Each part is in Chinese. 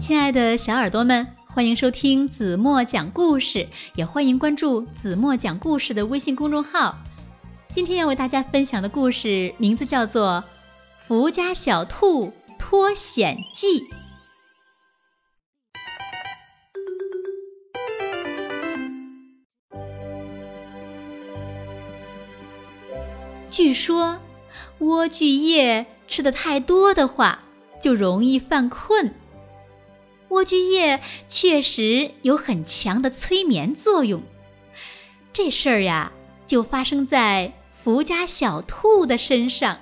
亲爱的小耳朵们，欢迎收听子墨讲故事，也欢迎关注子墨讲故事的微信公众号。今天要为大家分享的故事名字叫做《福家小兔脱险记》。据说，莴苣叶吃的太多的话，就容易犯困。莴苣叶确实有很强的催眠作用。这事儿呀，就发生在福家小兔的身上。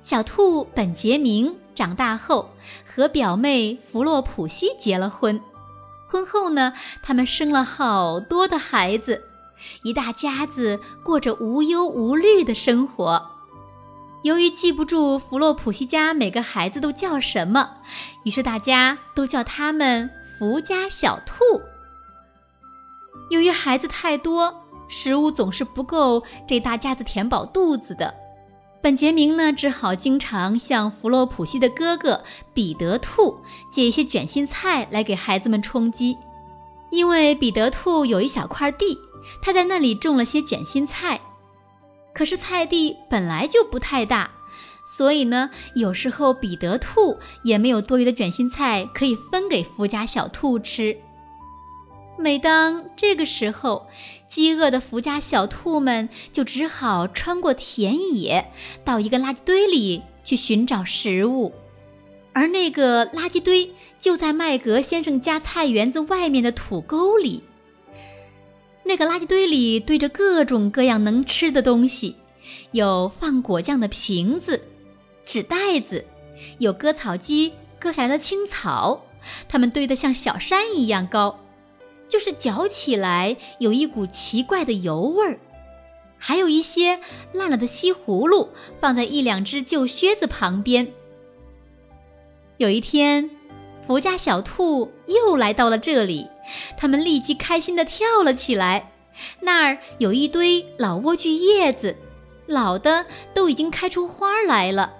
小兔本杰明长大后和表妹弗洛普西结了婚，婚后呢，他们生了好多的孩子，一大家子过着无忧无虑的生活。由于记不住弗洛普西家每个孩子都叫什么，于是大家都叫他们福家小兔。由于孩子太多，食物总是不够这大家子填饱肚子的，本杰明呢只好经常向弗洛普西的哥哥彼得兔借一些卷心菜来给孩子们充饥。因为彼得兔有一小块地，他在那里种了些卷心菜。可是菜地本来就不太大，所以呢，有时候彼得兔也没有多余的卷心菜可以分给福家小兔吃。每当这个时候，饥饿的福家小兔们就只好穿过田野，到一个垃圾堆里去寻找食物，而那个垃圾堆就在麦格先生家菜园子外面的土沟里。那个垃圾堆里堆着各种各样能吃的东西，有放果酱的瓶子、纸袋子，有割草机割下来的青草，它们堆得像小山一样高，就是嚼起来有一股奇怪的油味儿。还有一些烂了的西葫芦，放在一两只旧靴子旁边。有一天，福家小兔又来到了这里。他们立即开心地跳了起来。那儿有一堆老莴苣叶子，老的都已经开出花来了。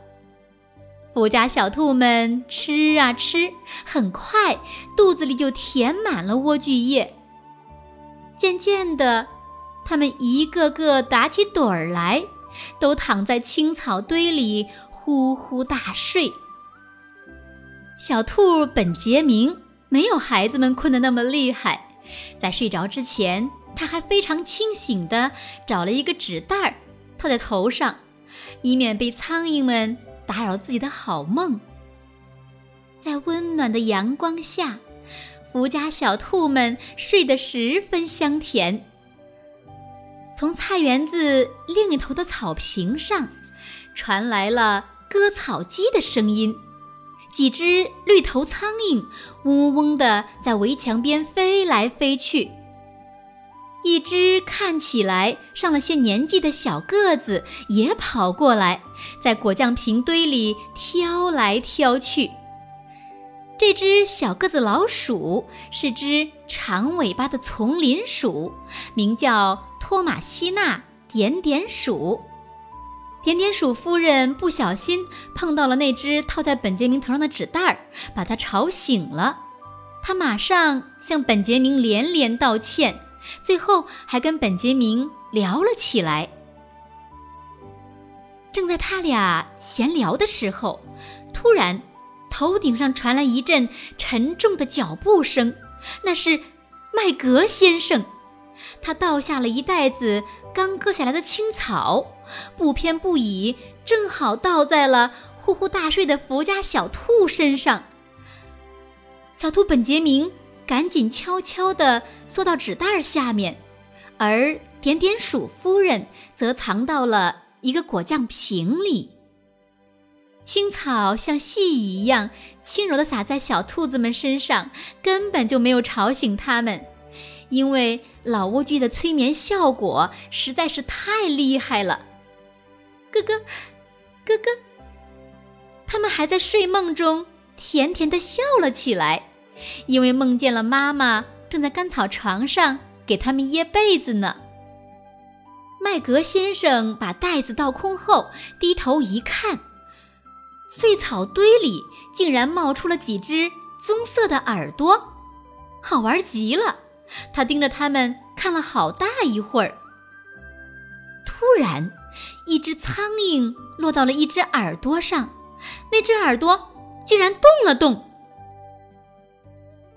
福家小兔们吃啊吃，很快肚子里就填满了莴苣叶。渐渐的，它们一个个打起盹儿来，都躺在青草堆里呼呼大睡。小兔本杰明。没有孩子们困得那么厉害，在睡着之前，他还非常清醒地找了一个纸袋儿套在头上，以免被苍蝇们打扰自己的好梦。在温暖的阳光下，福家小兔们睡得十分香甜。从菜园子另一头的草坪上，传来了割草机的声音。几只绿头苍蝇嗡嗡地在围墙边飞来飞去。一只看起来上了些年纪的小个子也跑过来，在果酱瓶堆里挑来挑去。这只小个子老鼠是只长尾巴的丛林鼠，名叫托马西娜点点鼠。点点鼠夫人不小心碰到了那只套在本杰明头上的纸袋儿，把他吵醒了。他马上向本杰明连连道歉，最后还跟本杰明聊了起来。正在他俩闲聊的时候，突然，头顶上传来一阵沉重的脚步声，那是麦格先生。他倒下了一袋子刚割下来的青草，不偏不倚，正好倒在了呼呼大睡的福家小兔身上。小兔本杰明赶紧悄悄地缩到纸袋下面，而点点鼠夫人则藏到了一个果酱瓶里。青草像细雨一样轻柔地洒在小兔子们身上，根本就没有吵醒它们。因为老莴苣的催眠效果实在是太厉害了，哥哥，哥哥，他们还在睡梦中甜甜的笑了起来，因为梦见了妈妈正在干草床上给他们掖被子呢。麦格先生把袋子倒空后，低头一看，碎草堆里竟然冒出了几只棕色的耳朵，好玩极了。他盯着他们看了好大一会儿。突然，一只苍蝇落到了一只耳朵上，那只耳朵竟然动了动。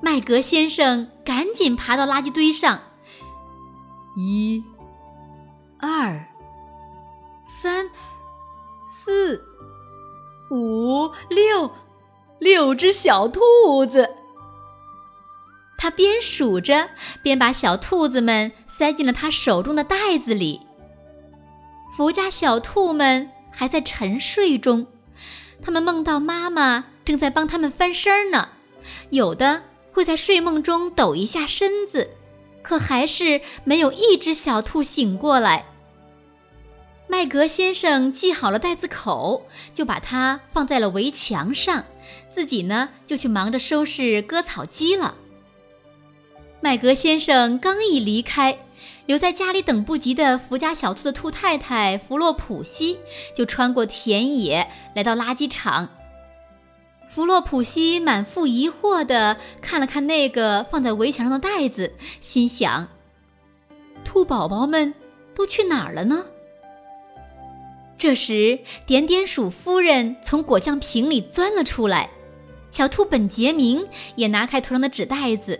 麦格先生赶紧爬到垃圾堆上，一、二、三、四、五、六，六只小兔子。他边数着，边把小兔子们塞进了他手中的袋子里。福家小兔们还在沉睡中，他们梦到妈妈正在帮他们翻身呢。有的会在睡梦中抖一下身子，可还是没有一只小兔醒过来。麦格先生系好了袋子口，就把它放在了围墙上，自己呢就去忙着收拾割草机了。麦格先生刚一离开，留在家里等不及的福家小兔的兔太太弗洛普西就穿过田野来到垃圾场。弗洛普西满腹疑惑地看了看那个放在围墙上的袋子，心想：兔宝宝们都去哪儿了呢？这时，点点鼠夫人从果酱瓶里钻了出来，小兔本杰明也拿开头上的纸袋子。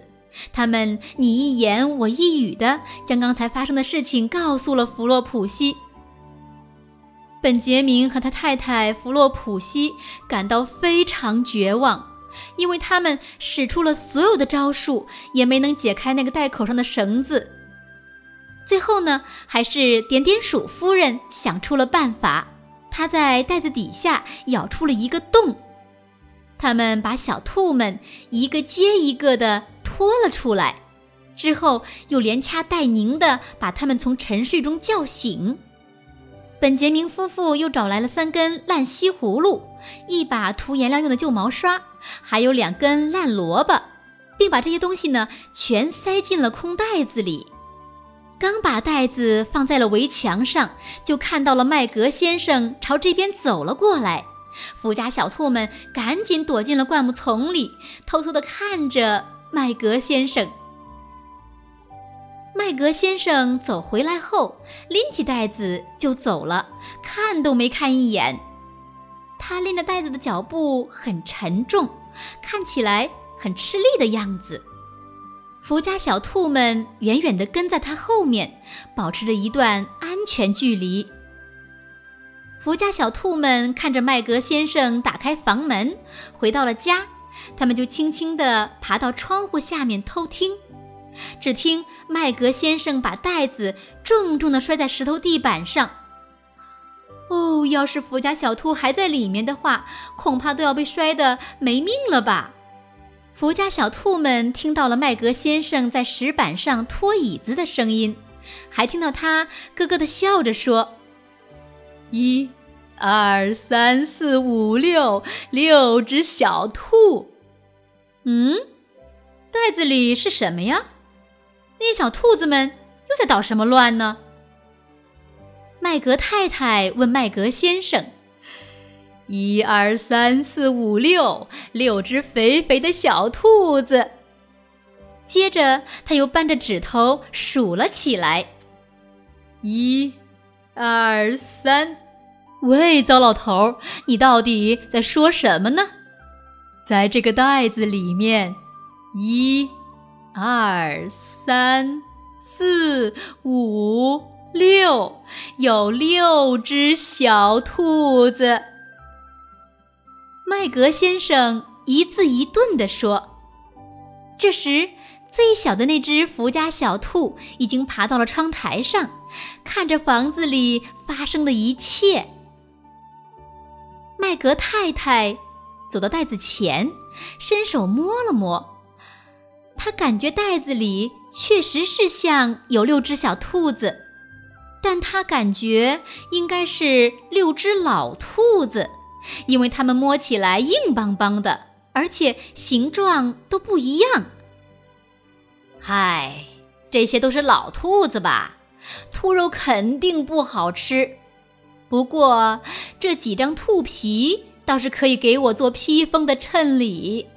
他们你一言我一语的将刚才发生的事情告诉了弗洛普西。本杰明和他太太弗洛普西感到非常绝望，因为他们使出了所有的招数，也没能解开那个袋口上的绳子。最后呢，还是点点鼠夫人想出了办法，她在袋子底下咬出了一个洞。他们把小兔们一个接一个的。拖了出来，之后又连掐带拧的把他们从沉睡中叫醒。本杰明夫妇又找来了三根烂西葫芦，一把涂颜料用的旧毛刷，还有两根烂萝卜，并把这些东西呢全塞进了空袋子里。刚把袋子放在了围墙上，就看到了麦格先生朝这边走了过来。福家小兔们赶紧躲进了灌木丛里，偷偷地看着。麦格先生，麦格先生走回来后，拎起袋子就走了，看都没看一眼。他拎着袋子的脚步很沉重，看起来很吃力的样子。福家小兔们远远地跟在他后面，保持着一段安全距离。福家小兔们看着麦格先生打开房门，回到了家。他们就轻轻地爬到窗户下面偷听，只听麦格先生把袋子重重地摔在石头地板上。哦，要是福家小兔还在里面的话，恐怕都要被摔得没命了吧！福家小兔们听到了麦格先生在石板上拖椅子的声音，还听到他咯咯地笑着说：“一。”二三四五六，六只小兔。嗯，袋子里是什么呀？那些小兔子们又在捣什么乱呢？麦格太太问麦格先生：“一二三四五六，六只肥肥的小兔子。”接着，他又扳着指头数了起来：“一、二、三。”喂，糟老头儿，你到底在说什么呢？在这个袋子里面，一、二、三、四、五、六，有六只小兔子。麦格先生一字一顿地说。这时，最小的那只福家小兔已经爬到了窗台上，看着房子里发生的一切。麦格太太走到袋子前，伸手摸了摸，她感觉袋子里确实是像有六只小兔子，但她感觉应该是六只老兔子，因为它们摸起来硬邦邦的，而且形状都不一样。嗨，这些都是老兔子吧？兔肉肯定不好吃。不过，这几张兔皮倒是可以给我做披风的衬里。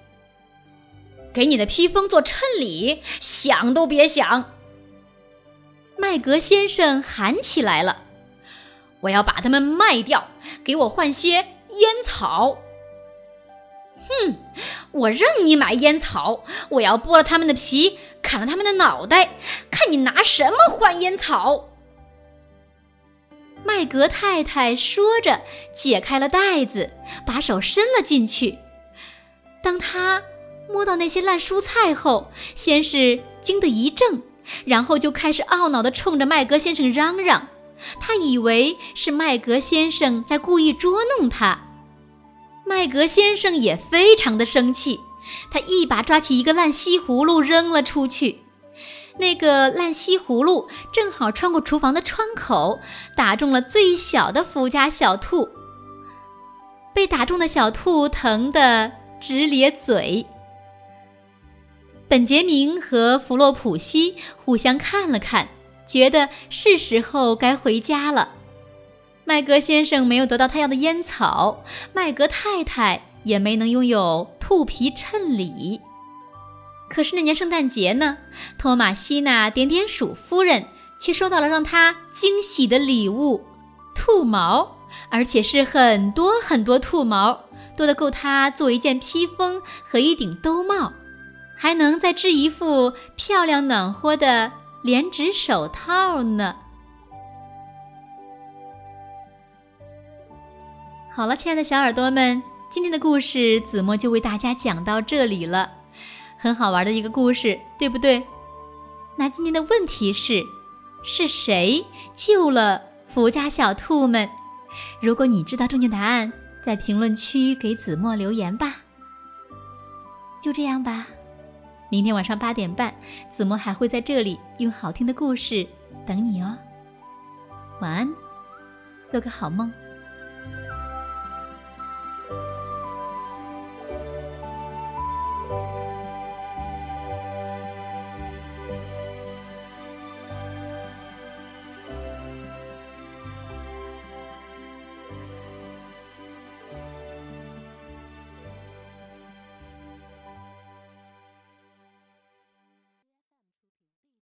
给你的披风做衬里，想都别想！麦格先生喊起来了：“我要把它们卖掉，给我换些烟草。”哼，我让你买烟草，我要剥了他们的皮，砍了他们的脑袋，看你拿什么换烟草。麦格太太说着，解开了袋子，把手伸了进去。当他摸到那些烂蔬菜后，先是惊得一怔，然后就开始懊恼地冲着麦格先生嚷嚷。他以为是麦格先生在故意捉弄他。麦格先生也非常的生气，他一把抓起一个烂西葫芦扔了出去。那个烂西葫芦正好穿过厨房的窗口，打中了最小的福家小兔。被打中的小兔疼得直咧嘴。本杰明和弗洛普西互相看了看，觉得是时候该回家了。麦格先生没有得到他要的烟草，麦格太太也没能拥有兔皮衬里。可是那年圣诞节呢，托马西娜点点鼠夫人却收到了让她惊喜的礼物——兔毛，而且是很多很多兔毛，多得够她做一件披风和一顶兜帽，还能再织一副漂亮暖和的连指手套呢。好了，亲爱的小耳朵们，今天的故事子墨就为大家讲到这里了，很好玩的一个故事，对不对？那今天的问题是，是谁救了福家小兔们？如果你知道正确答案，在评论区给子墨留言吧。就这样吧，明天晚上八点半，子墨还会在这里用好听的故事等你哦。晚安，做个好梦。